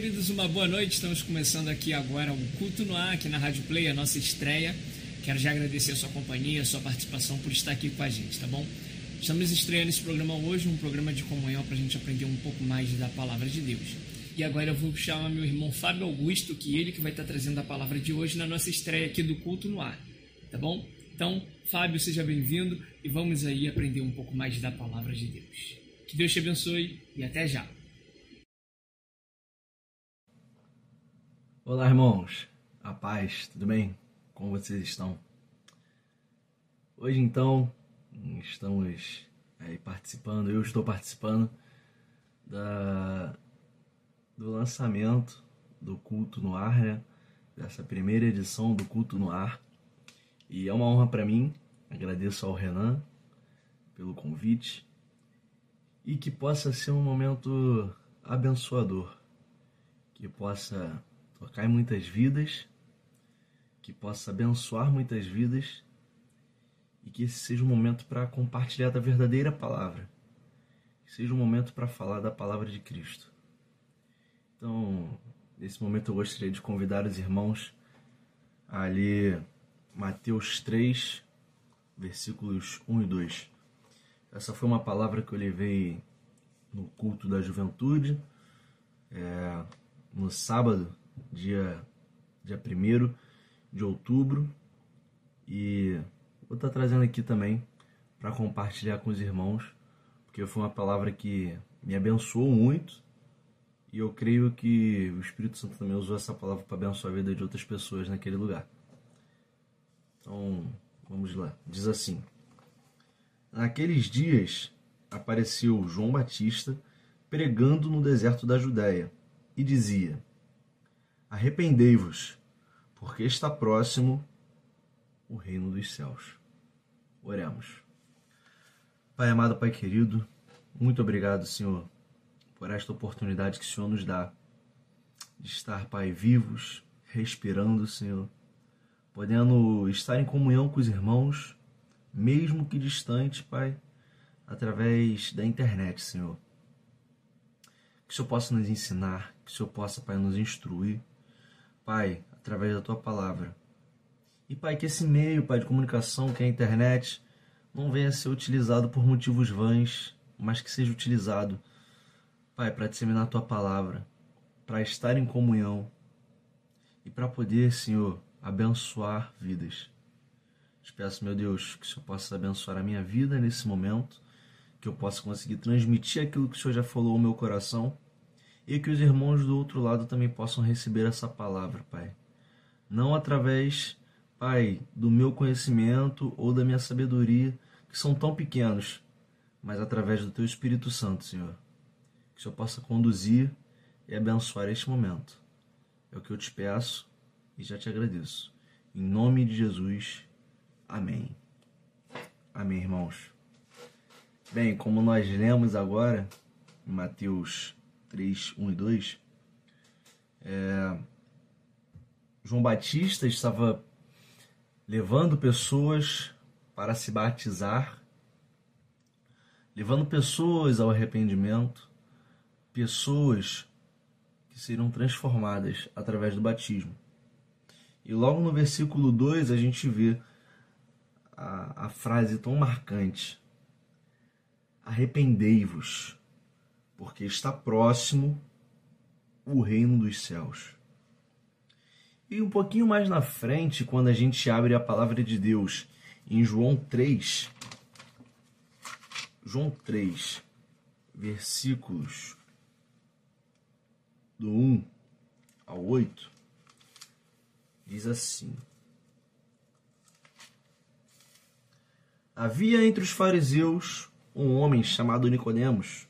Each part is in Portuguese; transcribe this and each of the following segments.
queridos, uma boa noite. Estamos começando aqui agora o Culto no Ar, aqui na Rádio Play, a nossa estreia. Quero já agradecer a sua companhia, a sua participação por estar aqui com a gente, tá bom? Estamos estreando esse programa hoje, um programa de comunhão para a gente aprender um pouco mais da palavra de Deus. E agora eu vou chamar meu irmão Fábio Augusto, que ele que vai estar trazendo a palavra de hoje na nossa estreia aqui do Culto no Ar, tá bom? Então, Fábio, seja bem-vindo e vamos aí aprender um pouco mais da palavra de Deus. Que Deus te abençoe e até já. Olá, irmãos. A paz, tudo bem? Como vocês estão? Hoje, então, estamos aí participando, eu estou participando da, do lançamento do Culto no Ar, né? Dessa primeira edição do Culto no Ar. E é uma honra para mim, agradeço ao Renan pelo convite e que possa ser um momento abençoador, que possa tocar em muitas vidas, que possa abençoar muitas vidas e que esse seja um momento para compartilhar da verdadeira palavra, que seja um momento para falar da palavra de Cristo. Então, nesse momento eu gostaria de convidar os irmãos a ler Mateus 3, versículos 1 e 2. Essa foi uma palavra que eu levei no culto da juventude, é, no sábado, dia, dia 1 de outubro. E vou estar trazendo aqui também para compartilhar com os irmãos, porque foi uma palavra que me abençoou muito. E eu creio que o Espírito Santo também usou essa palavra para abençoar a vida de outras pessoas naquele lugar. Então, vamos lá. Diz assim: Naqueles dias apareceu João Batista pregando no deserto da Judéia e dizia: Arrependei-vos, porque está próximo o reino dos céus. Oremos. Pai amado, Pai querido, muito obrigado, Senhor, por esta oportunidade que o Senhor nos dá de estar, Pai, vivos, respirando, Senhor, podendo estar em comunhão com os irmãos, mesmo que distante, Pai, através da internet, Senhor. Que o Senhor possa nos ensinar, que o Senhor possa, Pai, nos instruir, Pai, através da tua palavra. E, Pai, que esse meio, Pai, de comunicação, que é a internet, não venha a ser utilizado por motivos vãs, mas que seja utilizado, Pai, para disseminar a tua palavra, para estar em comunhão e para poder, Senhor, abençoar vidas. Te peço, meu Deus, que o Senhor possa abençoar a minha vida nesse momento, que eu possa conseguir transmitir aquilo que o Senhor já falou ao meu coração e que os irmãos do outro lado também possam receber essa palavra, Pai. Não através, Pai, do meu conhecimento ou da minha sabedoria, que são tão pequenos, mas através do Teu Espírito Santo, Senhor. Que o Senhor possa conduzir e abençoar este momento. É o que eu te peço e já te agradeço. Em nome de Jesus, amém. Amém, irmãos. Bem, como nós lemos agora, em Mateus 3, 1 e 2, é, João Batista estava levando pessoas para se batizar, levando pessoas ao arrependimento, pessoas que serão transformadas através do batismo. E logo no versículo 2 a gente vê a, a frase tão marcante: Arrependei-vos porque está próximo o reino dos céus. E um pouquinho mais na frente, quando a gente abre a palavra de Deus em João 3, João 3, versículos do 1 ao 8, diz assim: Havia entre os fariseus um homem chamado Nicodemos,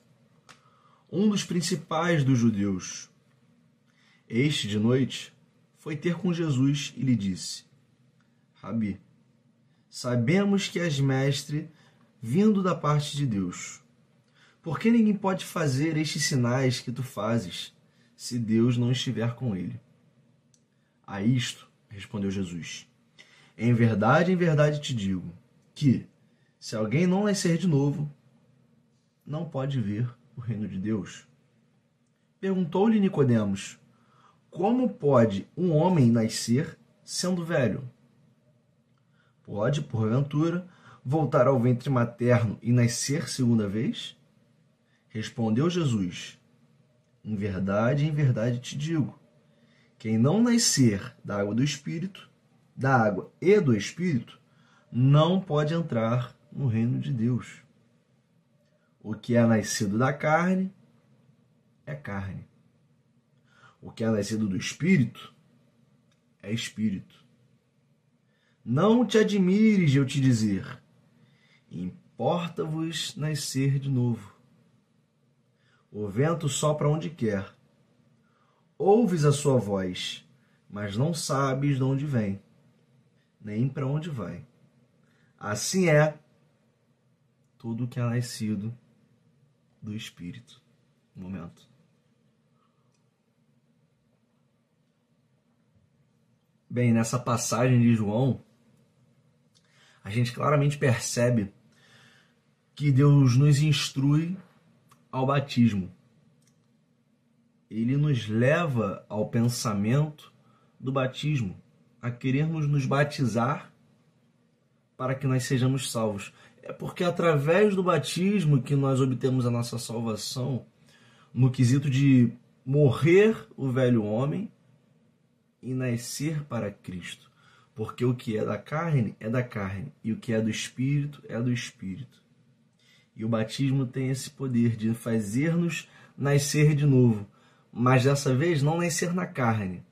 um dos principais dos judeus. Este, de noite, foi ter com Jesus e lhe disse: Rabi, sabemos que és mestre vindo da parte de Deus. Por que ninguém pode fazer estes sinais que tu fazes, se Deus não estiver com ele? A isto respondeu Jesus: Em verdade, em verdade te digo que, se alguém não nascer de novo, não pode ver o reino de Deus? Perguntou-lhe Nicodemos: Como pode um homem nascer sendo velho? Pode, porventura, voltar ao ventre materno e nascer segunda vez? Respondeu Jesus: Em verdade, em verdade te digo: quem não nascer da água do Espírito, da água e do Espírito, não pode entrar no reino de Deus. O que é nascido da carne é carne. O que é nascido do espírito é espírito. Não te admires de eu te dizer: importa-vos nascer de novo. O vento sopra onde quer. Ouves a sua voz, mas não sabes de onde vem, nem para onde vai. Assim é tudo que é nascido do Espírito. Momento. Bem, nessa passagem de João, a gente claramente percebe que Deus nos instrui ao batismo. Ele nos leva ao pensamento do batismo, a querermos nos batizar para que nós sejamos salvos. É porque através do batismo que nós obtemos a nossa salvação, no quesito de morrer o velho homem e nascer para Cristo. Porque o que é da carne é da carne, e o que é do espírito é do espírito. E o batismo tem esse poder de fazer-nos nascer de novo, mas dessa vez não nascer na carne,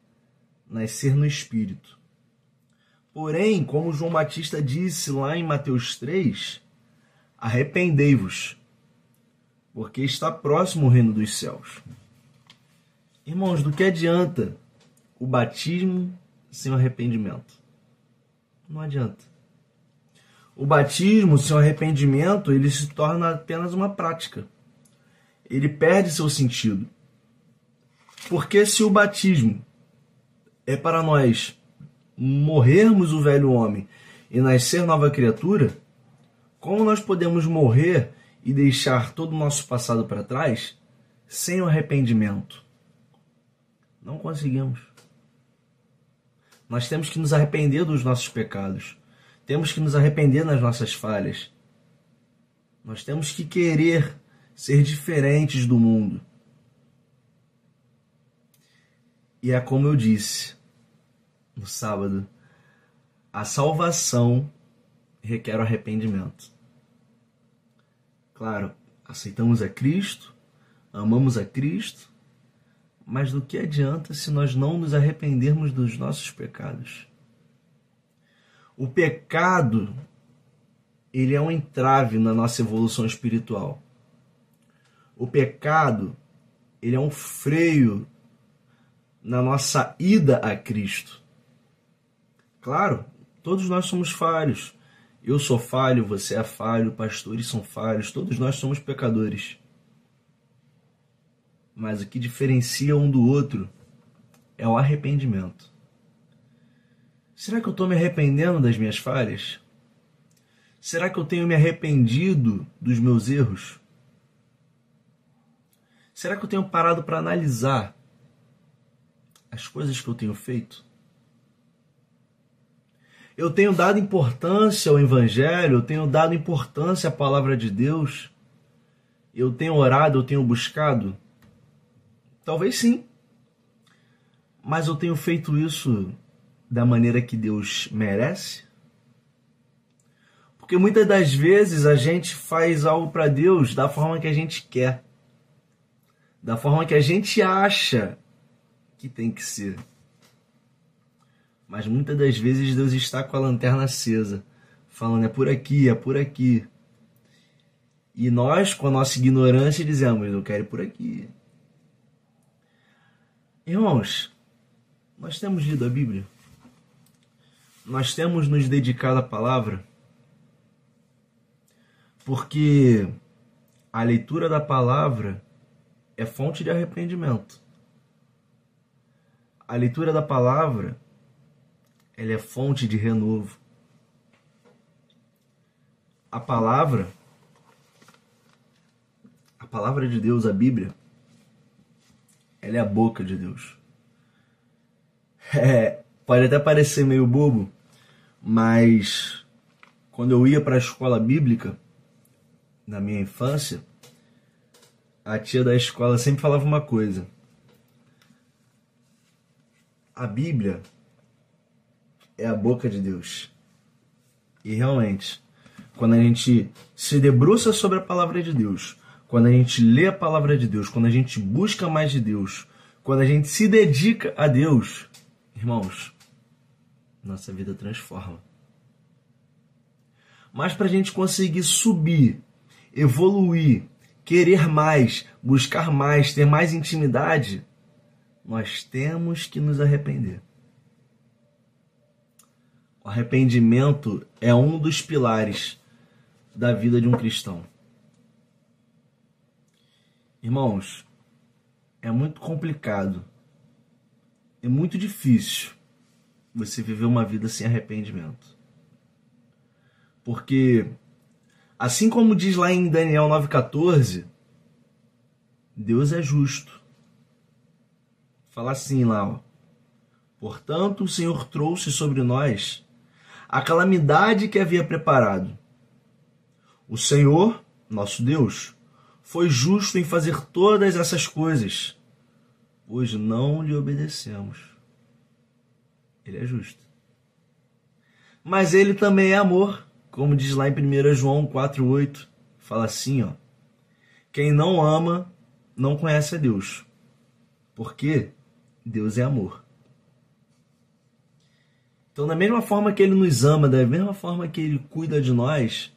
nascer no espírito. Porém, como João Batista disse lá em Mateus 3, arrependei-vos, porque está próximo o reino dos céus. Irmãos, do que adianta o batismo sem o arrependimento. Não adianta. O batismo sem o arrependimento, ele se torna apenas uma prática. Ele perde seu sentido. Porque se o batismo é para nós morrermos o velho homem e nascer nova criatura, como nós podemos morrer e deixar todo o nosso passado para trás sem o arrependimento? Não conseguimos. Nós temos que nos arrepender dos nossos pecados. Temos que nos arrepender das nossas falhas. Nós temos que querer ser diferentes do mundo. E é como eu disse no sábado: a salvação requer o arrependimento. Claro, aceitamos a Cristo, amamos a Cristo, mas do que adianta se nós não nos arrependermos dos nossos pecados? O pecado, ele é um entrave na nossa evolução espiritual. O pecado, ele é um freio na nossa ida a Cristo. Claro, todos nós somos falhos. Eu sou falho, você é falho, pastores são falhos, todos nós somos pecadores. Mas o que diferencia um do outro é o arrependimento. Será que eu estou me arrependendo das minhas falhas? Será que eu tenho me arrependido dos meus erros? Será que eu tenho parado para analisar as coisas que eu tenho feito? Eu tenho dado importância ao Evangelho, eu tenho dado importância à palavra de Deus, eu tenho orado, eu tenho buscado Talvez sim. Mas eu tenho feito isso da maneira que Deus merece? Porque muitas das vezes a gente faz algo para Deus da forma que a gente quer, da forma que a gente acha que tem que ser. Mas muitas das vezes Deus está com a lanterna acesa, falando é por aqui, é por aqui. E nós, com a nossa ignorância, dizemos: eu quero ir por aqui, Irmãos, nós temos lido a Bíblia? Nós temos nos dedicado à palavra? Porque a leitura da palavra é fonte de arrependimento. A leitura da palavra ela é fonte de renovo. A palavra a palavra de Deus, a Bíblia, ela é a boca de Deus. É, pode até parecer meio bobo, mas quando eu ia para a escola bíblica, na minha infância, a tia da escola sempre falava uma coisa. A Bíblia é a boca de Deus. E realmente, quando a gente se debruça sobre a palavra de Deus, quando a gente lê a palavra de Deus, quando a gente busca mais de Deus, quando a gente se dedica a Deus, irmãos, nossa vida transforma. Mas para a gente conseguir subir, evoluir, querer mais, buscar mais, ter mais intimidade, nós temos que nos arrepender. Arrependimento é um dos pilares da vida de um cristão. Irmãos, é muito complicado, é muito difícil você viver uma vida sem arrependimento. Porque, assim como diz lá em Daniel 9,14, Deus é justo. Fala assim lá, ó. Portanto, o Senhor trouxe sobre nós a calamidade que havia preparado. O Senhor, nosso Deus, foi justo em fazer todas essas coisas, pois não lhe obedecemos. Ele é justo. Mas ele também é amor, como diz lá em 1 João 4,8. Fala assim, ó. Quem não ama não conhece a Deus, porque Deus é amor. Então, da mesma forma que ele nos ama, da mesma forma que ele cuida de nós,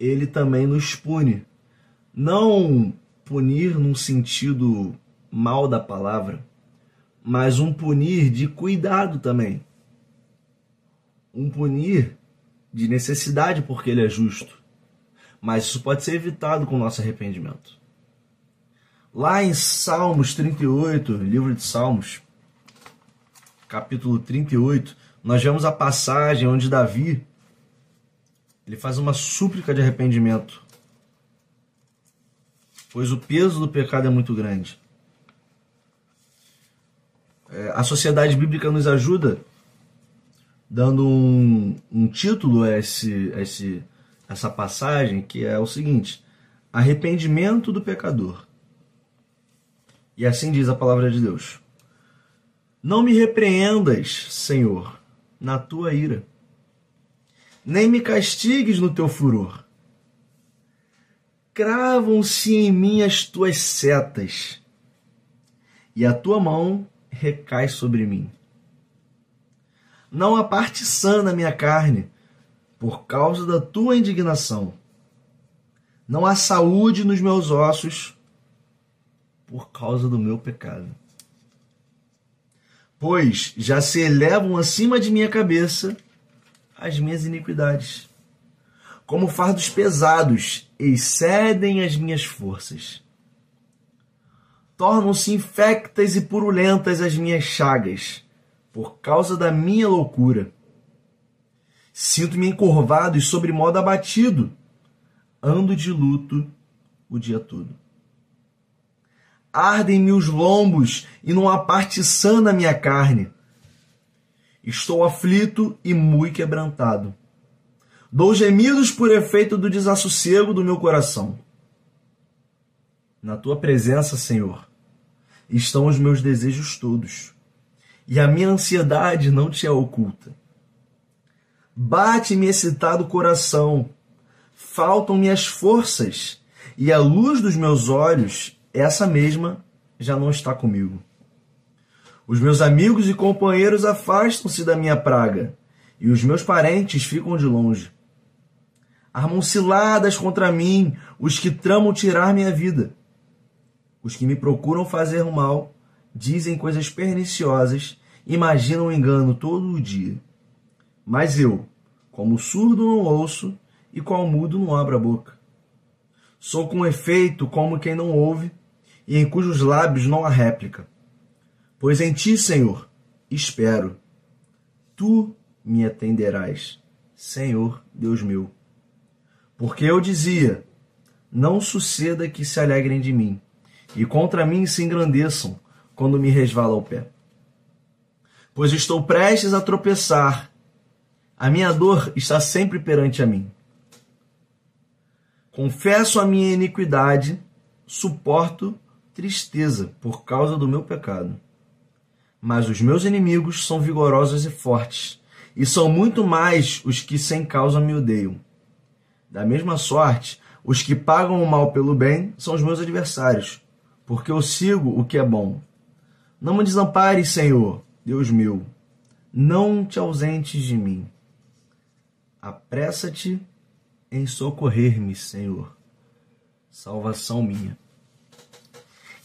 ele também nos pune. Não punir num sentido mal da palavra, mas um punir de cuidado também. Um punir de necessidade porque ele é justo. Mas isso pode ser evitado com o nosso arrependimento. Lá em Salmos 38, livro de Salmos, capítulo 38, nós vemos a passagem onde Davi ele faz uma súplica de arrependimento, pois o peso do pecado é muito grande. É, a sociedade bíblica nos ajuda dando um, um título a, esse, a esse, essa passagem, que é o seguinte: Arrependimento do pecador. E assim diz a palavra de Deus. Não me repreendas, Senhor, na tua ira, nem me castigues no teu furor. Cravam-se em mim as tuas setas, e a tua mão recai sobre mim. Não há parte sã na minha carne, por causa da tua indignação. Não há saúde nos meus ossos, por causa do meu pecado pois já se elevam acima de minha cabeça as minhas iniquidades. Como fardos pesados excedem as minhas forças. Tornam-se infectas e purulentas as minhas chagas, por causa da minha loucura. Sinto-me encurvado e sobre modo abatido. Ando de luto o dia todo ardem-me os lombos e não há parte sã na minha carne. Estou aflito e muito quebrantado. Dou gemidos por efeito do desassossego do meu coração. Na tua presença, Senhor, estão os meus desejos todos, e a minha ansiedade não te é oculta. Bate-me excitado o coração, faltam-me as forças, e a luz dos meus olhos essa mesma já não está comigo. Os meus amigos e companheiros afastam-se da minha praga, e os meus parentes ficam de longe. Armam ciladas contra mim os que tramam tirar minha vida. Os que me procuram fazer mal dizem coisas perniciosas, imaginam engano todo o dia. Mas eu, como surdo não ouço e qual mudo não abro a boca. Sou com efeito como quem não ouve e em cujos lábios não há réplica. Pois em ti, Senhor, espero. Tu me atenderás, Senhor Deus meu. Porque eu dizia: Não suceda que se alegrem de mim, e contra mim se engrandeçam quando me resvala o pé. pois estou prestes a tropeçar. A minha dor está sempre perante a mim. Confesso a minha iniquidade, suporto tristeza por causa do meu pecado. Mas os meus inimigos são vigorosos e fortes, e são muito mais os que sem causa me odeiam. Da mesma sorte, os que pagam o mal pelo bem são os meus adversários, porque eu sigo o que é bom. Não me desampares, Senhor, Deus meu, não te ausentes de mim. Apressa-te em socorrer-me, Senhor, salvação minha.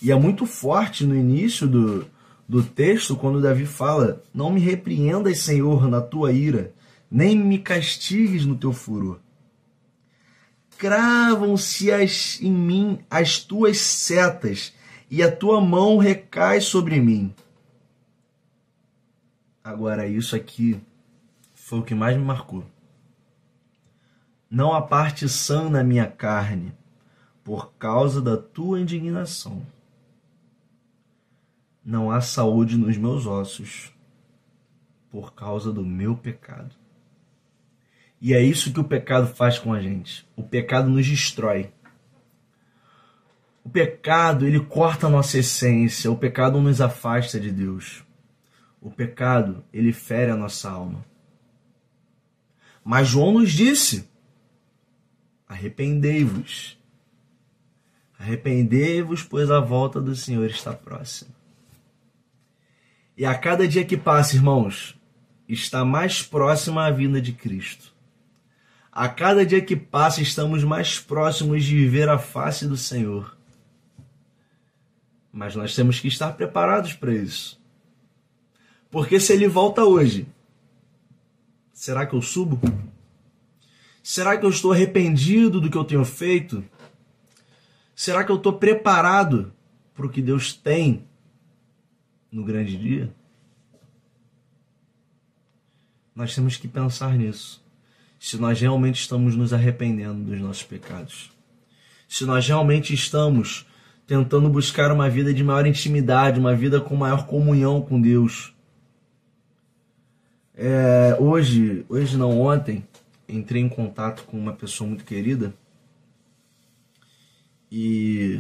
E é muito forte no início do, do texto quando Davi fala: Não me repreendas, Senhor, na tua ira, nem me castigues no teu furor. Cravam-se em mim as tuas setas, e a tua mão recai sobre mim. Agora, isso aqui foi o que mais me marcou. Não há parte sã na minha carne, por causa da tua indignação não há saúde nos meus ossos por causa do meu pecado. E é isso que o pecado faz com a gente. O pecado nos destrói. O pecado, ele corta a nossa essência, o pecado nos afasta de Deus. O pecado, ele fere a nossa alma. Mas João nos disse: arrependei-vos. Arrependei-vos, pois a volta do Senhor está próxima. E a cada dia que passa, irmãos, está mais próxima a vinda de Cristo. A cada dia que passa, estamos mais próximos de viver a face do Senhor. Mas nós temos que estar preparados para isso. Porque se ele volta hoje, será que eu subo? Será que eu estou arrependido do que eu tenho feito? Será que eu estou preparado para o que Deus tem no grande dia? Nós temos que pensar nisso. Se nós realmente estamos nos arrependendo dos nossos pecados. Se nós realmente estamos tentando buscar uma vida de maior intimidade, uma vida com maior comunhão com Deus. É, hoje, hoje não, ontem, entrei em contato com uma pessoa muito querida e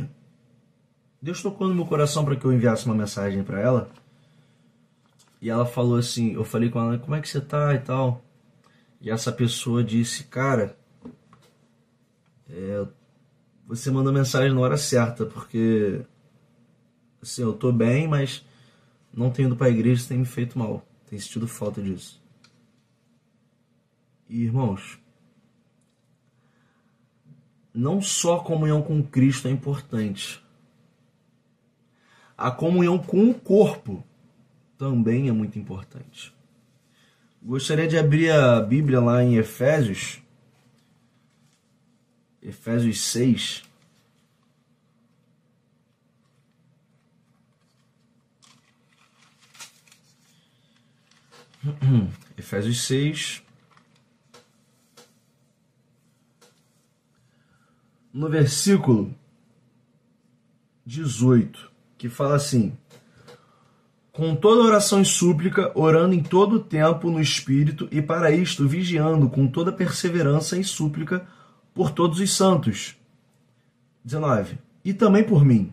Deus tocou no meu coração para que eu enviasse uma mensagem para ela. E ela falou assim, eu falei com ela, como é que você tá e tal. E essa pessoa disse, cara, é, você mandou mensagem na hora certa, porque assim, eu tô bem, mas não tenho ido pra igreja, tem me feito mal. Tem sentido falta disso. E, irmãos, não só a comunhão com Cristo é importante, a comunhão com o corpo também é muito importante. Gostaria de abrir a Bíblia lá em Efésios, Efésios 6. Efésios 6. No versículo 18 que fala assim: com toda oração e súplica, orando em todo o tempo no Espírito, e para isto vigiando com toda perseverança e súplica por todos os santos. 19. E também por mim,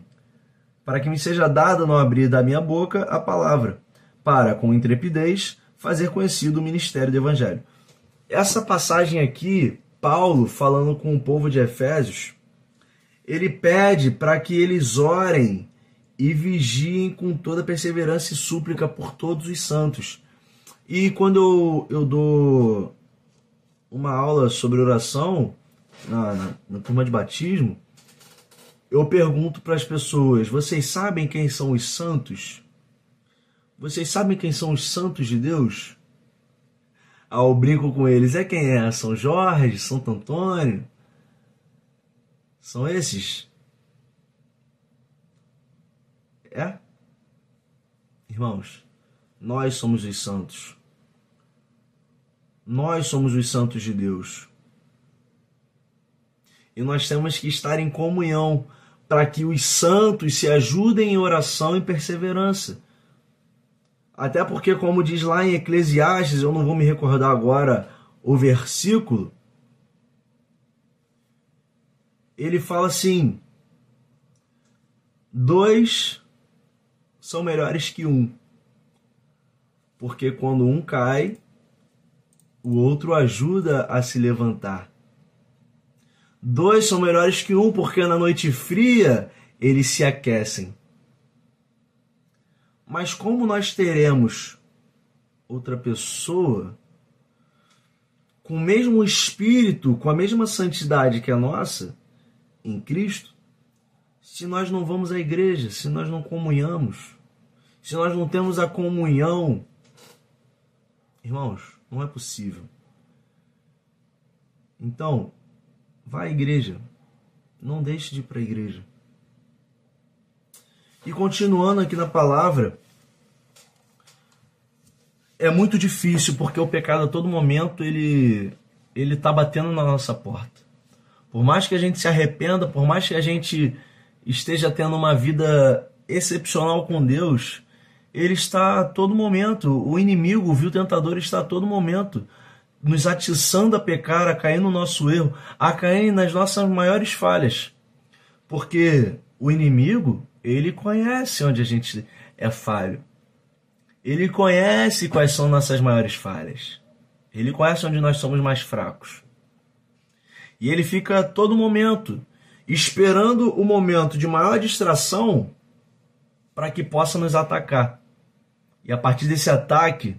para que me seja dada no abrir da minha boca a palavra, para, com intrepidez, fazer conhecido o ministério do Evangelho. Essa passagem aqui, Paulo falando com o povo de Efésios, ele pede para que eles orem e vigiem com toda perseverança e súplica por todos os santos. E quando eu, eu dou uma aula sobre oração na, na, na turma de batismo, eu pergunto para as pessoas: vocês sabem quem são os santos? Vocês sabem quem são os santos de Deus? Aí eu brinco com eles: é quem é? São Jorge, Santo Antônio? São esses? É? Irmãos, nós somos os santos. Nós somos os santos de Deus. E nós temos que estar em comunhão para que os santos se ajudem em oração e perseverança. Até porque, como diz lá em Eclesiastes, eu não vou me recordar agora o versículo, ele fala assim: dois são melhores que um, porque quando um cai, o outro ajuda a se levantar. Dois são melhores que um, porque na noite fria eles se aquecem. Mas como nós teremos outra pessoa com o mesmo espírito, com a mesma santidade que a nossa em Cristo, se nós não vamos à igreja, se nós não comunhamos, se nós não temos a comunhão? Irmãos, não é possível. Então, vá à igreja. Não deixe de ir para a igreja. E continuando aqui na palavra, é muito difícil porque o pecado a todo momento ele ele tá batendo na nossa porta. Por mais que a gente se arrependa, por mais que a gente esteja tendo uma vida excepcional com Deus, ele está a todo momento, o inimigo, o vil tentador está a todo momento nos atiçando a pecar, a cair no nosso erro, a cair nas nossas maiores falhas. Porque o inimigo, ele conhece onde a gente é falho. Ele conhece quais são nossas maiores falhas. Ele conhece onde nós somos mais fracos. E ele fica a todo momento esperando o momento de maior distração para que possa nos atacar. E a partir desse ataque,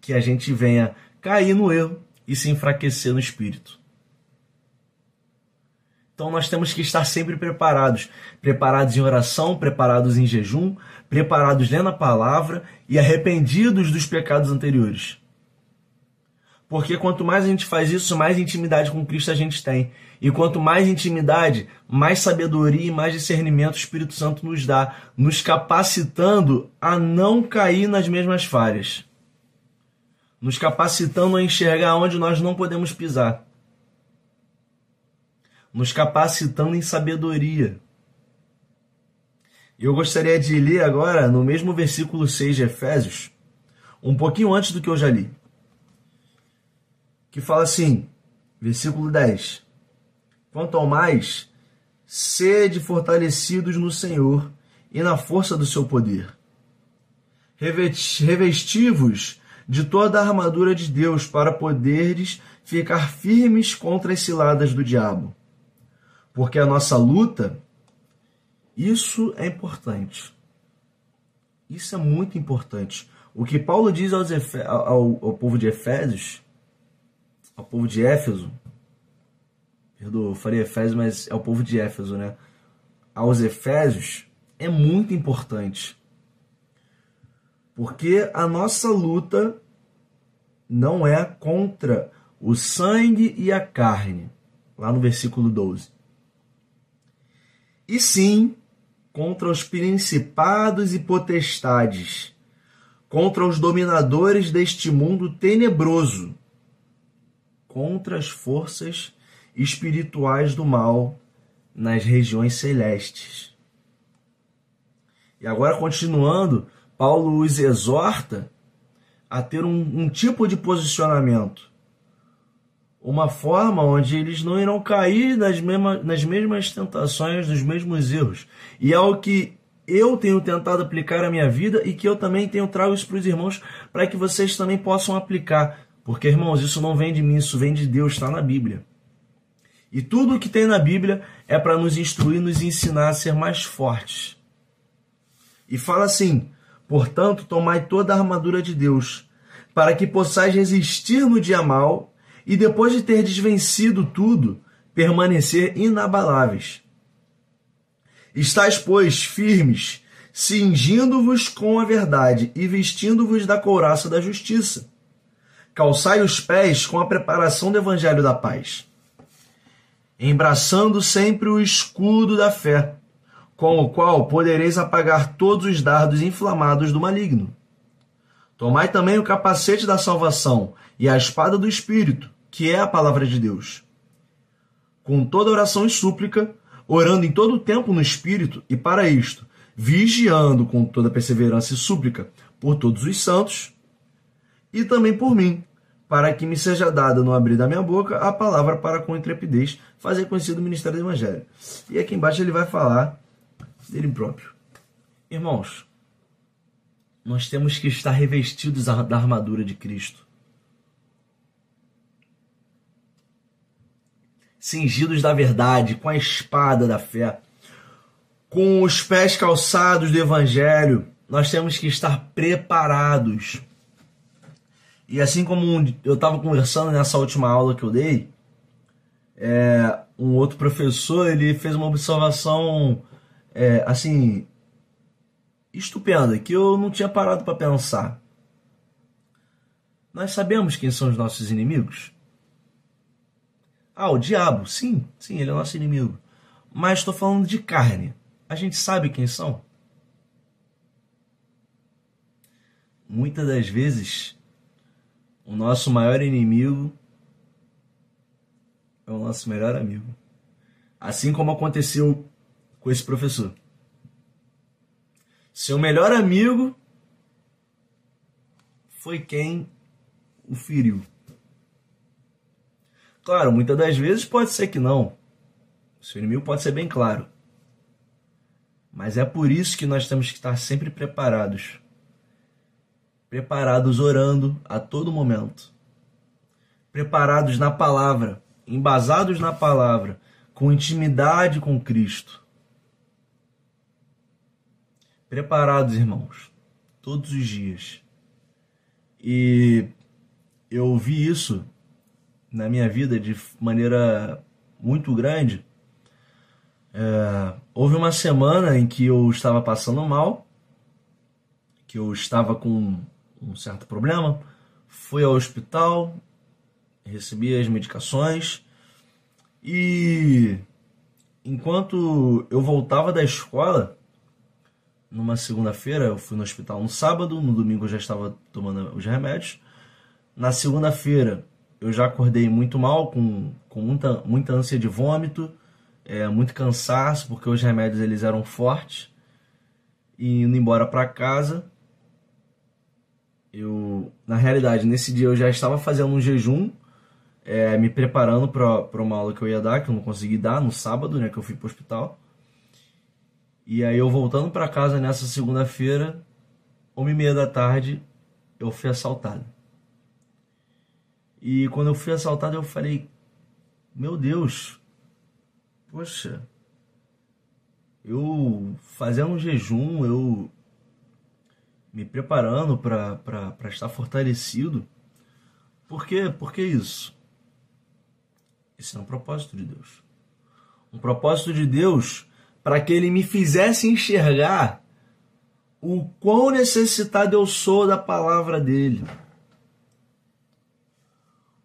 que a gente venha cair no erro e se enfraquecer no espírito. Então nós temos que estar sempre preparados, preparados em oração, preparados em jejum, preparados lendo a palavra e arrependidos dos pecados anteriores. Porque quanto mais a gente faz isso, mais intimidade com Cristo a gente tem. E quanto mais intimidade, mais sabedoria e mais discernimento o Espírito Santo nos dá, nos capacitando a não cair nas mesmas falhas. Nos capacitando a enxergar onde nós não podemos pisar nos capacitando em sabedoria. Eu gostaria de ler agora no mesmo versículo 6 de Efésios, um pouquinho antes do que eu já li, que fala assim, versículo 10: Quanto ao mais, sede fortalecidos no Senhor e na força do seu poder. Revestivos de toda a armadura de Deus para poderes ficar firmes contra as ciladas do diabo porque a nossa luta, isso é importante. Isso é muito importante. O que Paulo diz aos ao, ao povo de Efésios, ao povo de Éfeso, eu falei Efésios, mas é o povo de Éfeso, né? Aos Efésios, é muito importante. Porque a nossa luta não é contra o sangue e a carne, lá no versículo 12 e sim contra os principados e potestades, contra os dominadores deste mundo tenebroso, contra as forças espirituais do mal nas regiões celestes. E agora, continuando, Paulo os exorta a ter um, um tipo de posicionamento uma forma onde eles não irão cair nas mesmas, nas mesmas tentações, nos mesmos erros. E é o que eu tenho tentado aplicar à minha vida e que eu também tenho trago isso para os irmãos para que vocês também possam aplicar. Porque, irmãos, isso não vem de mim, isso vem de Deus, está na Bíblia. E tudo o que tem na Bíblia é para nos instruir, nos ensinar a ser mais fortes. E fala assim: portanto, tomai toda a armadura de Deus, para que possais resistir no dia mal e depois de ter desvencido tudo, permanecer inabaláveis. Estais, pois, firmes, cingindo-vos com a verdade e vestindo-vos da couraça da justiça. Calçai os pés com a preparação do evangelho da paz, embraçando sempre o escudo da fé, com o qual podereis apagar todos os dardos inflamados do maligno. Tomai também o capacete da salvação e a espada do Espírito, que é a palavra de Deus. Com toda oração e súplica, orando em todo o tempo no Espírito, e para isto, vigiando com toda perseverança e súplica por todos os santos e também por mim, para que me seja dada no abrir da minha boca a palavra para com intrepidez fazer conhecido o ministério do Evangelho. E aqui embaixo ele vai falar dele próprio. Irmãos, nós temos que estar revestidos da armadura de Cristo. Cingidos da verdade, com a espada da fé, com os pés calçados do Evangelho, nós temos que estar preparados. E assim como eu estava conversando nessa última aula que eu dei, é, um outro professor ele fez uma observação é, assim estupenda que eu não tinha parado para pensar. Nós sabemos quem são os nossos inimigos? Ah, o diabo, sim, sim, ele é nosso inimigo. Mas estou falando de carne. A gente sabe quem são? Muitas das vezes, o nosso maior inimigo é o nosso melhor amigo. Assim como aconteceu com esse professor. Seu melhor amigo foi quem o feriu. Claro, muitas das vezes pode ser que não. Seu inimigo pode ser bem claro. Mas é por isso que nós temos que estar sempre preparados. Preparados orando a todo momento. Preparados na palavra, embasados na palavra, com intimidade com Cristo preparados, irmãos, todos os dias. E eu vi isso na minha vida de maneira muito grande. É, houve uma semana em que eu estava passando mal, que eu estava com um certo problema, fui ao hospital, recebi as medicações e enquanto eu voltava da escola, numa segunda-feira, eu fui no hospital no sábado, no domingo eu já estava tomando os remédios. Na segunda-feira, eu já acordei muito mal, com, com muita, muita ânsia de vômito, é, muito cansaço, porque os remédios eles eram fortes. E indo embora para casa, eu, na realidade, nesse dia eu já estava fazendo um jejum, é, me preparando para uma aula que eu ia dar, que eu não consegui dar no sábado, né, que eu fui para o hospital. E aí eu voltando para casa nessa segunda-feira, uma e meia da tarde, eu fui assaltado. E quando eu fui assaltado, eu falei: Meu Deus, poxa, eu fazendo um jejum, eu me preparando para estar fortalecido. Por quê? Por que isso? Esse é um propósito de Deus. Um propósito de Deus para que ele me fizesse enxergar o quão necessitado eu sou da palavra dele.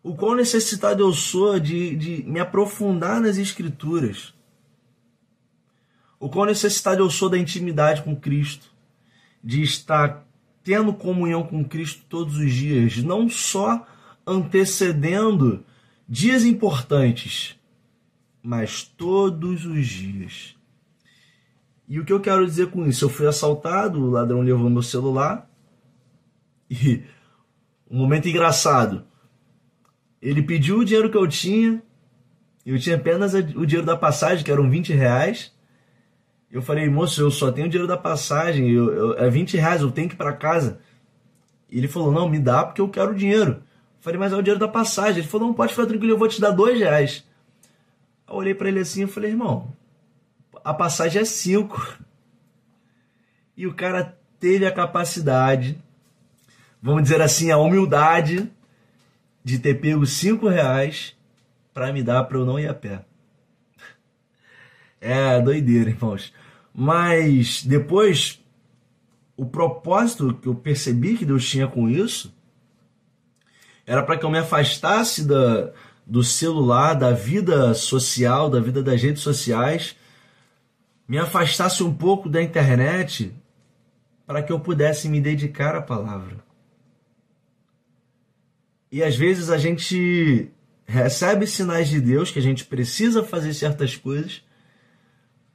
O quão necessitado eu sou de, de me aprofundar nas escrituras. O quão necessitado eu sou da intimidade com Cristo. De estar tendo comunhão com Cristo todos os dias. Não só antecedendo dias importantes, mas todos os dias. E o que eu quero dizer com isso? Eu fui assaltado, o ladrão levou meu celular. E um momento engraçado. Ele pediu o dinheiro que eu tinha. Eu tinha apenas o dinheiro da passagem, que eram 20 reais. Eu falei, moço, eu só tenho dinheiro da passagem, eu, eu, é 20 reais, eu tenho que ir para casa. E ele falou, não, me dá porque eu quero o dinheiro. Eu falei, mas é o dinheiro da passagem. Ele falou, não, pode ficar tranquilo, eu vou te dar dois reais. Eu olhei para ele assim e falei, irmão, a passagem é 5. E o cara teve a capacidade, vamos dizer assim, a humildade de ter pego 5 reais para me dar para eu não ir a pé. É doideira, irmãos. Mas depois, o propósito que eu percebi que Deus tinha com isso era para que eu me afastasse da, do celular, da vida social, da vida das redes sociais me afastasse um pouco da internet para que eu pudesse me dedicar à palavra. E às vezes a gente recebe sinais de Deus que a gente precisa fazer certas coisas,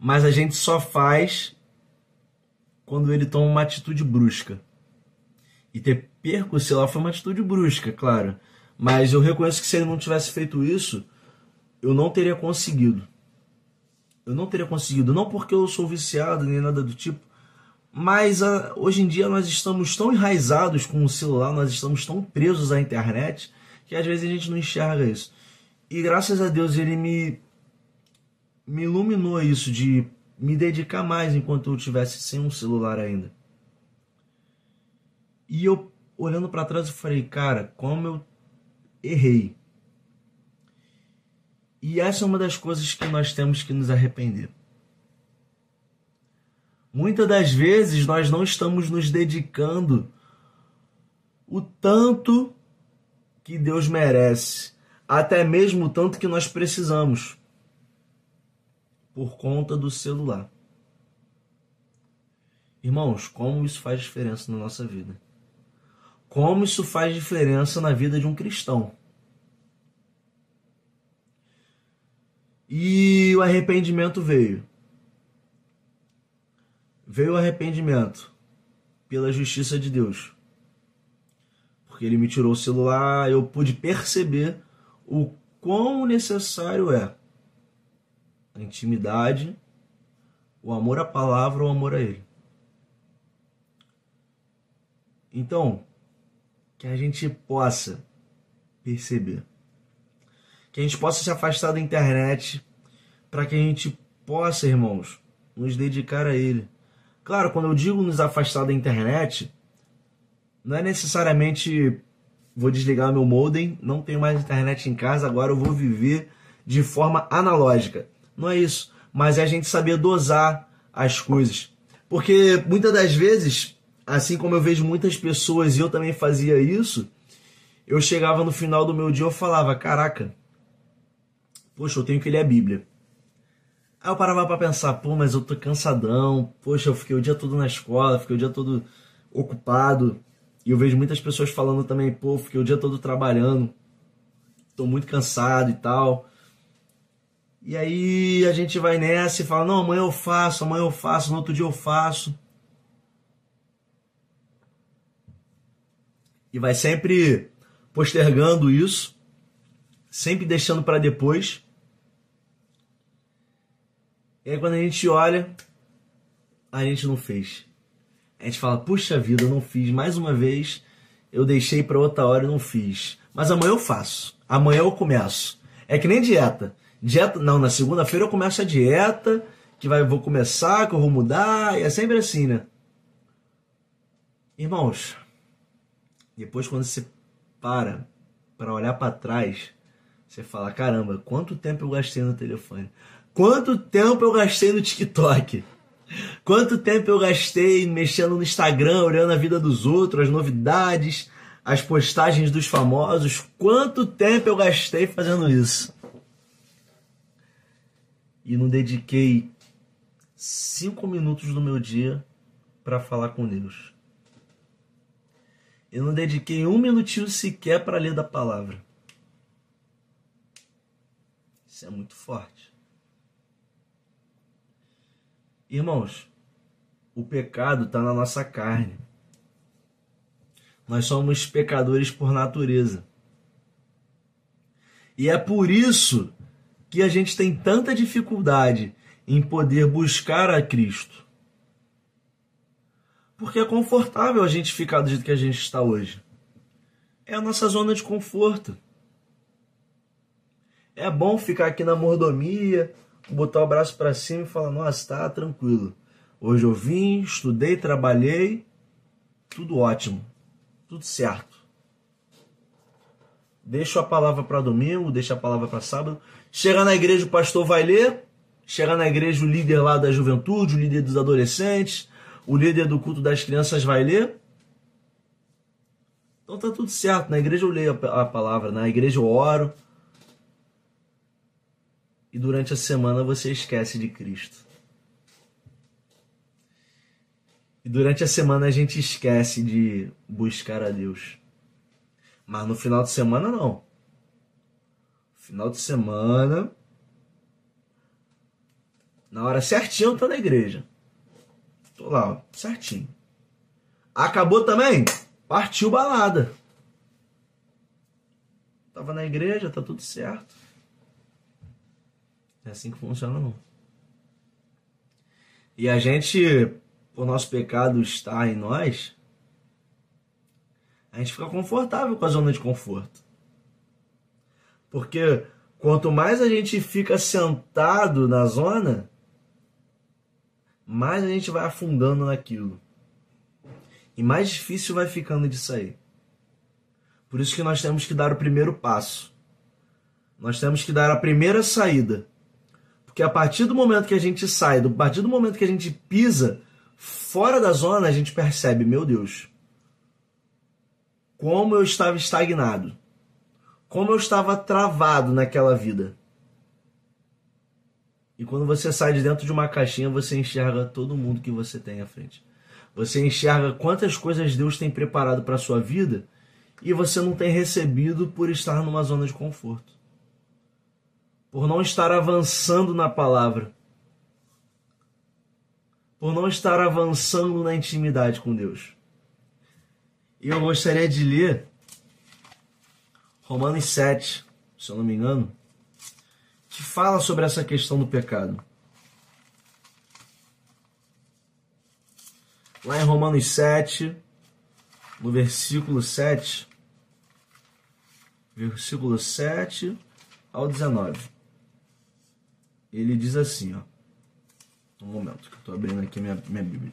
mas a gente só faz quando ele toma uma atitude brusca. E ter perco o celular foi uma atitude brusca, claro. Mas eu reconheço que se ele não tivesse feito isso, eu não teria conseguido. Eu não teria conseguido. Não porque eu sou viciado nem nada do tipo. Mas uh, hoje em dia nós estamos tão enraizados com o celular, nós estamos tão presos à internet, que às vezes a gente não enxerga isso. E graças a Deus ele me, me iluminou isso, de me dedicar mais enquanto eu tivesse sem um celular ainda. E eu, olhando para trás, eu falei, cara, como eu errei. E essa é uma das coisas que nós temos que nos arrepender. Muitas das vezes nós não estamos nos dedicando o tanto que Deus merece, até mesmo o tanto que nós precisamos, por conta do celular. Irmãos, como isso faz diferença na nossa vida? Como isso faz diferença na vida de um cristão? E o arrependimento veio veio o arrependimento pela justiça de Deus. Porque ele me tirou o celular, eu pude perceber o quão necessário é a intimidade, o amor à palavra, o amor a ele. Então, que a gente possa perceber, que a gente possa se afastar da internet, para que a gente possa, irmãos, nos dedicar a ele Claro, quando eu digo nos afastar da internet, não é necessariamente vou desligar meu modem, não tenho mais internet em casa, agora eu vou viver de forma analógica. Não é isso, mas é a gente saber dosar as coisas. Porque muitas das vezes, assim como eu vejo muitas pessoas e eu também fazia isso, eu chegava no final do meu dia e falava: Caraca, poxa, eu tenho que ler a Bíblia. Aí eu parava para pensar, pô, mas eu tô cansadão, poxa, eu fiquei o dia todo na escola, fiquei o dia todo ocupado. E eu vejo muitas pessoas falando também, pô, fiquei o dia todo trabalhando, tô muito cansado e tal. E aí a gente vai nessa e fala, não, amanhã eu faço, amanhã eu faço, no outro dia eu faço. E vai sempre postergando isso, sempre deixando para depois. E aí quando a gente olha, a gente não fez. A gente fala, puxa vida, eu não fiz mais uma vez, eu deixei para outra hora e não fiz. Mas amanhã eu faço. Amanhã eu começo. É que nem dieta. Dieta, não, na segunda-feira eu começo a dieta, que vai vou começar, que eu vou mudar, e é sempre assim, né? Irmãos, depois quando você para para olhar para trás, você fala, caramba, quanto tempo eu gastei no telefone? Quanto tempo eu gastei no TikTok? Quanto tempo eu gastei mexendo no Instagram, olhando a vida dos outros, as novidades, as postagens dos famosos? Quanto tempo eu gastei fazendo isso? E não dediquei cinco minutos do meu dia para falar com Deus. Eu não dediquei um minutinho sequer para ler da palavra. Isso é muito forte. Irmãos, o pecado está na nossa carne. Nós somos pecadores por natureza. E é por isso que a gente tem tanta dificuldade em poder buscar a Cristo. Porque é confortável a gente ficar do jeito que a gente está hoje. É a nossa zona de conforto. É bom ficar aqui na mordomia, botar o braço para cima e falar: Nossa, tá tranquilo. Hoje eu vim, estudei, trabalhei, tudo ótimo, tudo certo. Deixo a palavra para domingo, deixo a palavra para sábado. Chega na igreja, o pastor vai ler. Chega na igreja, o líder lá da juventude, o líder dos adolescentes, o líder do culto das crianças vai ler. Então tá tudo certo. Na igreja eu leio a palavra, na igreja eu oro, e durante a semana você esquece de Cristo. E durante a semana a gente esquece de buscar a Deus. Mas no final de semana não. Final de semana, na hora certinho eu tô na igreja. Tô lá, ó, certinho. Acabou também? partiu balada. Tava na igreja, tá tudo certo. É assim que funciona, não. E a gente, o nosso pecado está em nós, a gente fica confortável com a zona de conforto. Porque quanto mais a gente fica sentado na zona, mais a gente vai afundando naquilo. E mais difícil vai ficando de sair. Por isso que nós temos que dar o primeiro passo. Nós temos que dar a primeira saída. Porque a partir do momento que a gente sai, a partir do momento que a gente pisa fora da zona, a gente percebe, meu Deus, como eu estava estagnado. Como eu estava travado naquela vida. E quando você sai de dentro de uma caixinha, você enxerga todo mundo que você tem à frente. Você enxerga quantas coisas Deus tem preparado para a sua vida e você não tem recebido por estar numa zona de conforto. Por não estar avançando na palavra. Por não estar avançando na intimidade com Deus. E eu gostaria de ler Romanos 7, se eu não me engano que fala sobre essa questão do pecado. Lá em Romanos 7, no versículo 7, versículo 7 ao 19. Ele diz assim, ó. Um momento, que eu estou abrindo aqui minha, minha Bíblia.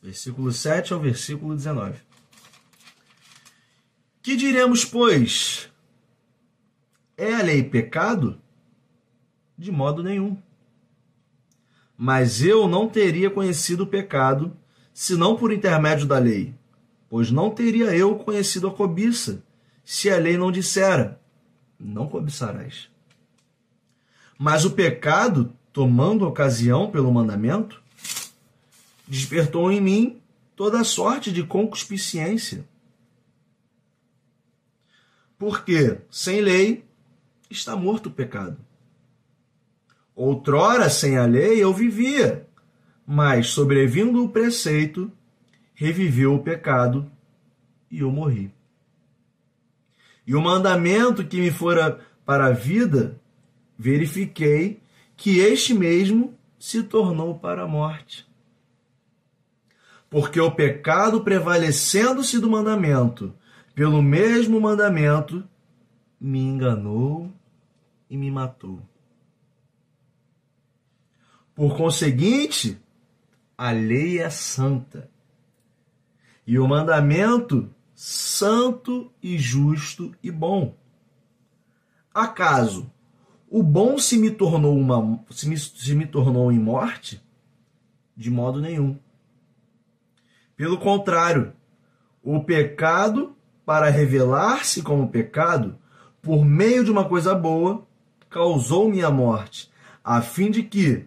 Versículo 7 ao versículo 19. Que diremos, pois? É a lei pecado? De modo nenhum. Mas eu não teria conhecido o pecado senão por intermédio da lei, pois não teria eu conhecido a cobiça se a lei não dissera: não cobiçarás. Mas o pecado, tomando ocasião pelo mandamento, despertou em mim toda sorte de concupiscência. Porque, sem lei, está morto o pecado. Outrora, sem a lei, eu vivia, mas, sobrevindo o preceito, reviveu o pecado e eu morri. E o mandamento que me fora para a vida, verifiquei que este mesmo se tornou para a morte. Porque o pecado, prevalecendo-se do mandamento, pelo mesmo mandamento, me enganou e me matou. Por conseguinte, a lei é santa e o mandamento santo e justo e bom. Acaso o bom se me tornou uma se me, se me tornou em morte? De modo nenhum. Pelo contrário, o pecado, para revelar-se como pecado, por meio de uma coisa boa, causou-me a morte, a fim de que,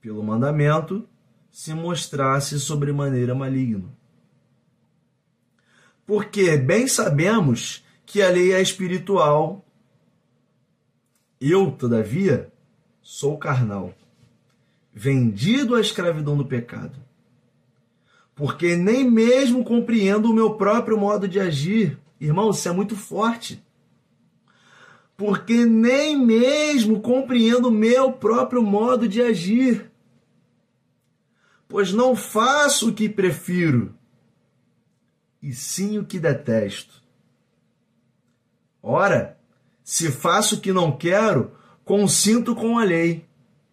pelo mandamento, se mostrasse sobremaneira maligno. Porque bem sabemos que a lei é espiritual. Eu, todavia, sou carnal, vendido à escravidão do pecado. Porque nem mesmo compreendo o meu próprio modo de agir. Irmão, isso é muito forte porque nem mesmo compreendo o meu próprio modo de agir. Pois não faço o que prefiro, e sim o que detesto. Ora, se faço o que não quero, consinto com a lei,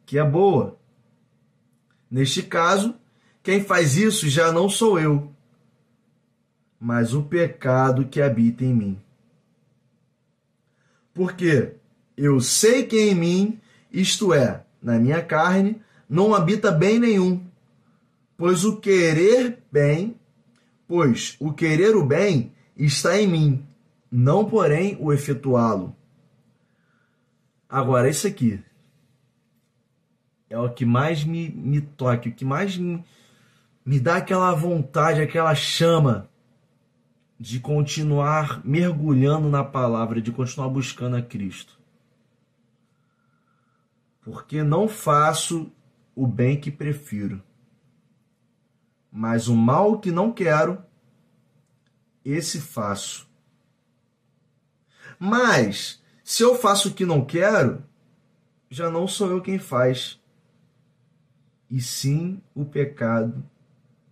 que é boa. Neste caso, quem faz isso já não sou eu, mas o pecado que habita em mim. Porque eu sei que em mim, isto é, na minha carne, não habita bem nenhum. Pois o querer bem, pois o querer o bem está em mim, não porém o efetuá-lo. Agora, isso aqui é o que mais me, me toca, o que mais me, me dá aquela vontade, aquela chama de continuar mergulhando na palavra, de continuar buscando a Cristo. Porque não faço o bem que prefiro, Mas o mal que não quero, esse faço. Mas, se eu faço o que não quero, já não sou eu quem faz, e sim o pecado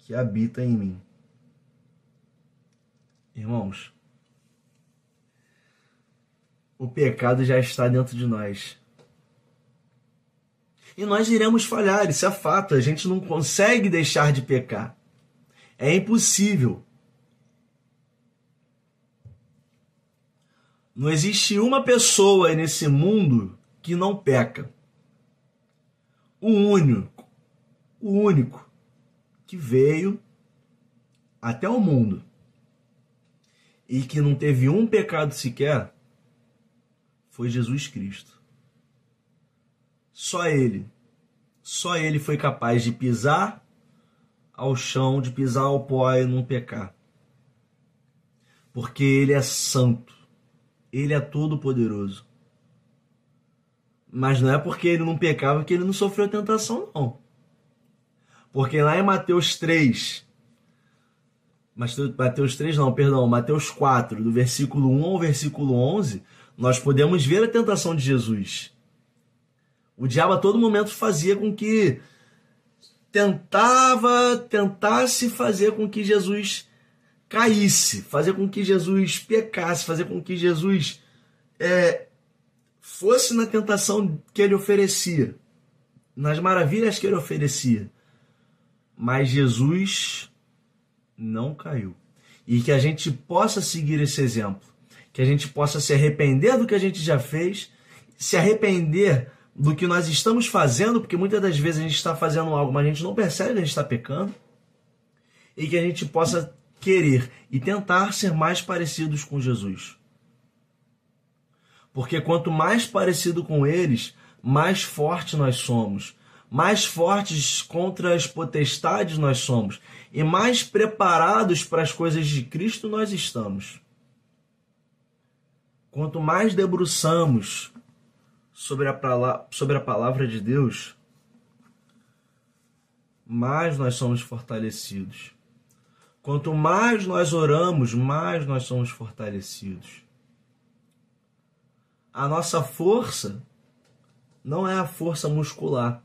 que habita em mim. Irmãos, o pecado já está dentro de nós. E nós iremos falhar, isso é fato. A gente não consegue deixar de pecar. É impossível. Não existe uma pessoa nesse mundo que não peca. O único, o único que veio até o mundo e que não teve um pecado sequer foi Jesus Cristo. Só ele, só ele foi capaz de pisar ao chão, de pisar ao pó e não pecar. Porque ele é santo. Ele é todo poderoso. Mas não é porque ele não pecava que ele não sofreu tentação, não. Porque lá em Mateus 3, Mateus 3 não, perdão, Mateus 4, do versículo 1 ao versículo 11, nós podemos ver a tentação de Jesus. O diabo a todo momento fazia com que tentava, tentasse fazer com que Jesus caísse, fazer com que Jesus pecasse, fazer com que Jesus é, fosse na tentação que ele oferecia, nas maravilhas que ele oferecia. Mas Jesus não caiu. E que a gente possa seguir esse exemplo, que a gente possa se arrepender do que a gente já fez, se arrepender do que nós estamos fazendo, porque muitas das vezes a gente está fazendo algo, mas a gente não percebe que a gente está pecando, e que a gente possa querer e tentar ser mais parecidos com Jesus. Porque quanto mais parecido com eles, mais forte nós somos, mais fortes contra as potestades nós somos e mais preparados para as coisas de Cristo nós estamos. Quanto mais debruçamos sobre a, sobre a palavra de Deus, mais nós somos fortalecidos. Quanto mais nós oramos, mais nós somos fortalecidos. A nossa força não é a força muscular,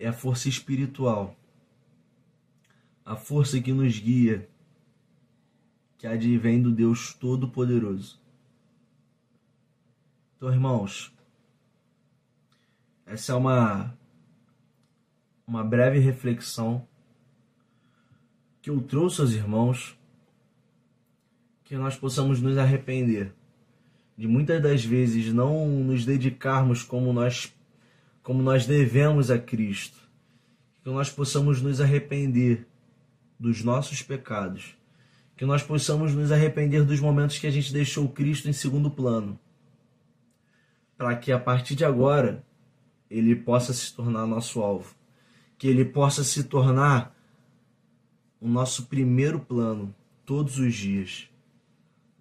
é a força espiritual. A força que nos guia, que advém do Deus Todo-Poderoso. Então, irmãos, essa é uma, uma breve reflexão que eu trouxe aos irmãos que nós possamos nos arrepender de muitas das vezes não nos dedicarmos como nós como nós devemos a Cristo. Que nós possamos nos arrepender dos nossos pecados. Que nós possamos nos arrepender dos momentos que a gente deixou Cristo em segundo plano. Para que a partir de agora ele possa se tornar nosso alvo. Que ele possa se tornar o nosso primeiro plano todos os dias,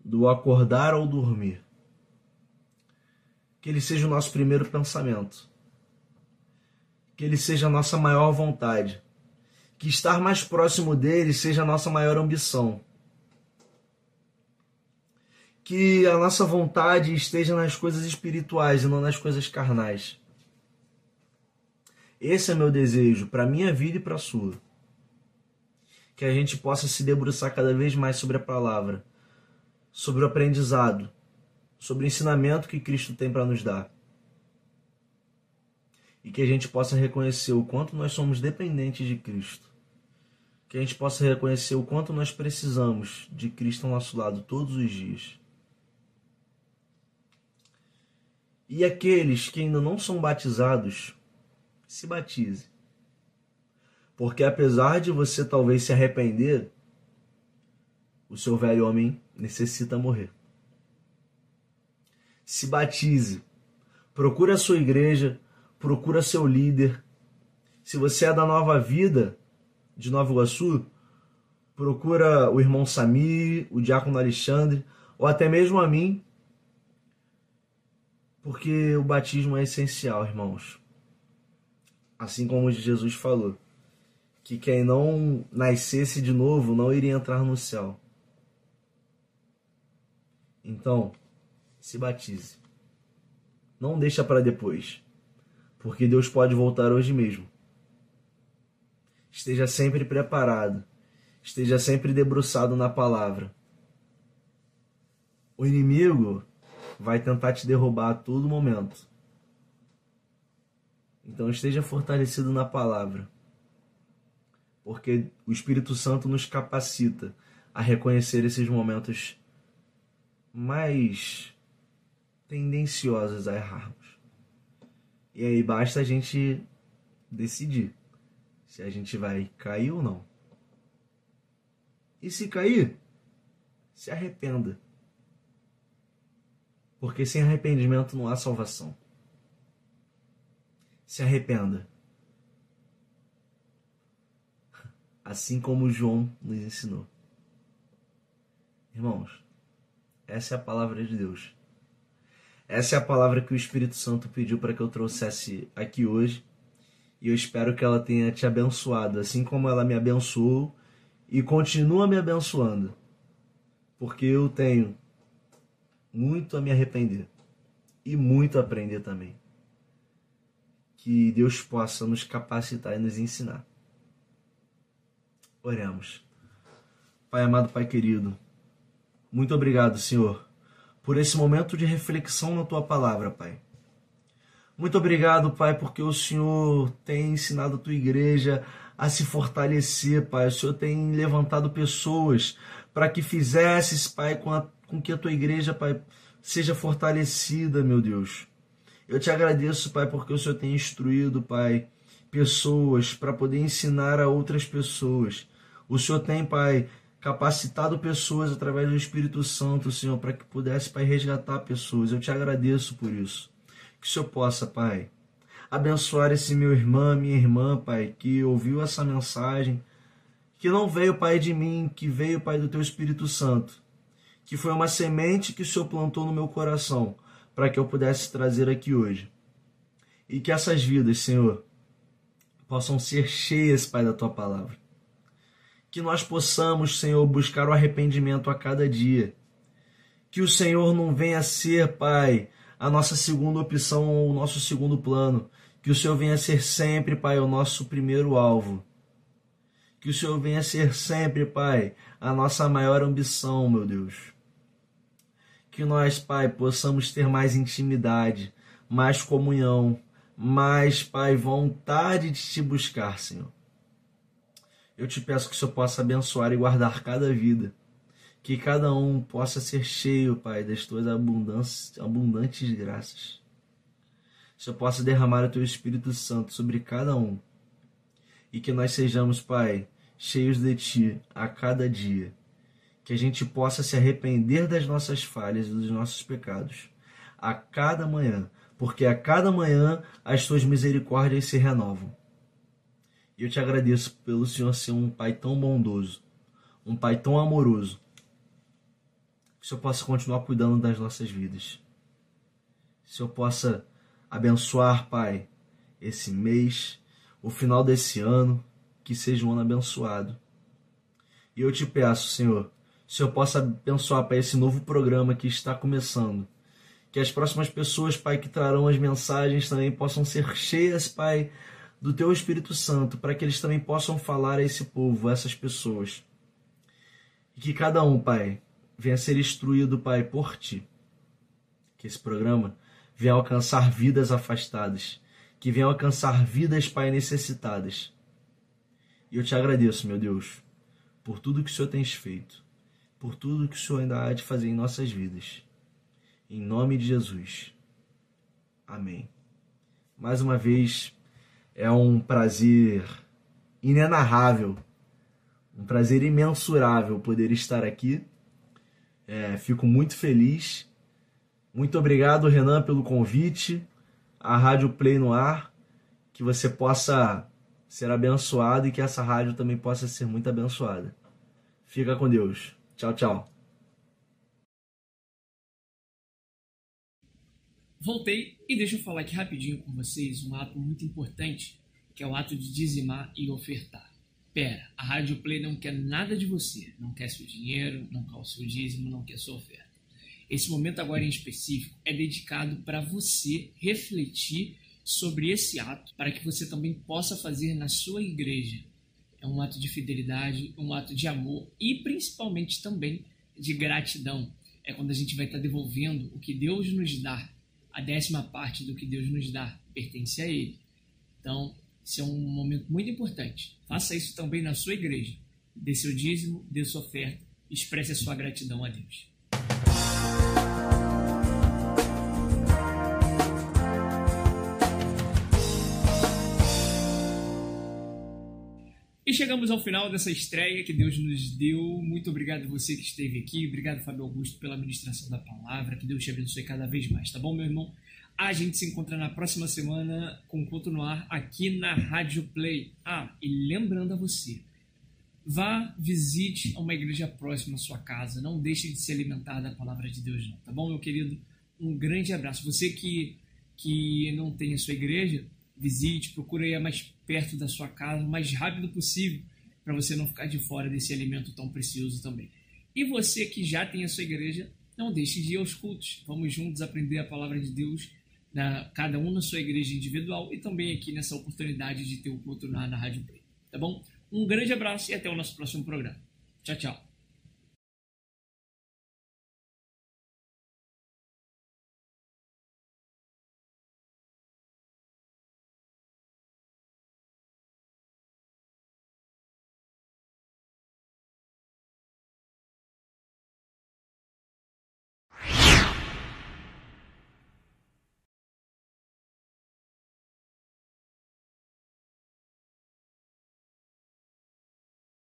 do acordar ao dormir. Que ele seja o nosso primeiro pensamento. Que ele seja a nossa maior vontade. Que estar mais próximo dele seja a nossa maior ambição. Que a nossa vontade esteja nas coisas espirituais e não nas coisas carnais. Esse é meu desejo para minha vida e para a sua que a gente possa se debruçar cada vez mais sobre a palavra, sobre o aprendizado, sobre o ensinamento que Cristo tem para nos dar. E que a gente possa reconhecer o quanto nós somos dependentes de Cristo. Que a gente possa reconhecer o quanto nós precisamos de Cristo ao nosso lado todos os dias. E aqueles que ainda não são batizados, se batize. Porque apesar de você talvez se arrepender, o seu velho homem necessita morrer. Se batize. Procura a sua igreja, procura seu líder. Se você é da Nova Vida de Nova Iguaçu, procura o irmão Sami, o diácono Alexandre, ou até mesmo a mim, porque o batismo é essencial, irmãos. Assim como Jesus falou que quem não nascesse de novo não iria entrar no céu. Então, se batize. Não deixa para depois, porque Deus pode voltar hoje mesmo. Esteja sempre preparado, esteja sempre debruçado na palavra. O inimigo vai tentar te derrubar a todo momento. Então esteja fortalecido na palavra, porque o Espírito Santo nos capacita a reconhecer esses momentos mais tendenciosos a errarmos. E aí basta a gente decidir se a gente vai cair ou não. E se cair, se arrependa. Porque sem arrependimento não há salvação. Se arrependa. Assim como João nos ensinou. Irmãos, essa é a palavra de Deus. Essa é a palavra que o Espírito Santo pediu para que eu trouxesse aqui hoje. E eu espero que ela tenha te abençoado, assim como ela me abençoou e continua me abençoando. Porque eu tenho muito a me arrepender e muito a aprender também. Que Deus possa nos capacitar e nos ensinar. Oremos. Pai amado, Pai querido, muito obrigado, Senhor por esse momento de reflexão na tua palavra, Pai. Muito obrigado, Pai, porque o Senhor tem ensinado a tua igreja a se fortalecer, Pai. O Senhor tem levantado pessoas para que fizesses, Pai, com, a, com que a tua igreja, Pai, seja fortalecida, meu Deus. Eu te agradeço, Pai, porque o Senhor tem instruído, Pai, pessoas para poder ensinar a outras pessoas. O Senhor tem, Pai, capacitado pessoas através do Espírito Santo, Senhor, para que pudesse, Pai, resgatar pessoas. Eu te agradeço por isso. Que o Senhor possa, Pai, abençoar esse meu irmão, minha irmã, Pai, que ouviu essa mensagem, que não veio, Pai, de mim, que veio, Pai, do Teu Espírito Santo, que foi uma semente que o Senhor plantou no meu coração, para que eu pudesse trazer aqui hoje. E que essas vidas, Senhor, possam ser cheias, Pai, da Tua palavra que nós possamos, Senhor, buscar o arrependimento a cada dia. Que o Senhor não venha ser, Pai, a nossa segunda opção ou o nosso segundo plano. Que o Senhor venha ser sempre, Pai, o nosso primeiro alvo. Que o Senhor venha ser sempre, Pai, a nossa maior ambição, meu Deus. Que nós, Pai, possamos ter mais intimidade, mais comunhão, mais, Pai, vontade de te buscar, Senhor. Eu te peço que o Senhor possa abençoar e guardar cada vida. Que cada um possa ser cheio, Pai, das tuas abundantes graças. Que o Senhor possa derramar o teu Espírito Santo sobre cada um. E que nós sejamos, Pai, cheios de Ti a cada dia. Que a gente possa se arrepender das nossas falhas e dos nossos pecados a cada manhã, porque a cada manhã as tuas misericórdias se renovam. E eu te agradeço pelo Senhor ser um Pai tão bondoso, um Pai tão amoroso. Que o Senhor possa continuar cuidando das nossas vidas. Que o Senhor possa abençoar, Pai, esse mês, o final desse ano, que seja um ano abençoado. E eu te peço, Senhor, que o Senhor possa abençoar, Pai, esse novo programa que está começando. Que as próximas pessoas, Pai, que trarão as mensagens também possam ser cheias, Pai, do teu Espírito Santo, para que eles também possam falar a esse povo, a essas pessoas. E que cada um, Pai, venha ser instruído, Pai, por ti. Que esse programa venha alcançar vidas afastadas, que venha alcançar vidas, Pai, necessitadas. E eu te agradeço, meu Deus, por tudo que o Senhor tens feito, por tudo que o Senhor ainda há de fazer em nossas vidas. Em nome de Jesus. Amém. Mais uma vez, é um prazer inenarrável, um prazer imensurável poder estar aqui. É, fico muito feliz. Muito obrigado, Renan, pelo convite. A Rádio Play no ar. Que você possa ser abençoado e que essa rádio também possa ser muito abençoada. Fica com Deus. Tchau, tchau. Voltei e deixa eu falar aqui rapidinho com vocês um ato muito importante, que é o ato de dizimar e ofertar. pera, a Rádio Play não quer nada de você, não quer seu dinheiro, não quer o seu dízimo, não quer sua oferta. Esse momento agora em específico é dedicado para você refletir sobre esse ato, para que você também possa fazer na sua igreja. É um ato de fidelidade, um ato de amor e principalmente também de gratidão. É quando a gente vai estar devolvendo o que Deus nos dá. A décima parte do que Deus nos dá pertence a Ele. Então, esse é um momento muito importante. Faça isso também na sua igreja. Dê seu dízimo, dê sua oferta, expresse a sua gratidão a Deus. E chegamos ao final dessa estreia que Deus nos deu. Muito obrigado você que esteve aqui. Obrigado, Fábio Augusto, pela ministração da palavra. Que Deus te abençoe cada vez mais, tá bom, meu irmão? A gente se encontra na próxima semana com o Culto no Ar aqui na Rádio Play. Ah, e lembrando a você, vá, visite uma igreja próxima à sua casa. Não deixe de se alimentar da palavra de Deus, não. Tá bom, meu querido? Um grande abraço. Você que, que não tem a sua igreja, visite, procure a mais perto da sua casa, o mais rápido possível, para você não ficar de fora desse alimento tão precioso também. E você que já tem a sua igreja, não deixe de ir aos cultos. Vamos juntos aprender a palavra de Deus na, cada um na sua igreja individual e também aqui nessa oportunidade de ter o culto na, na Rádio Play. Tá bom? Um grande abraço e até o nosso próximo programa. Tchau, tchau.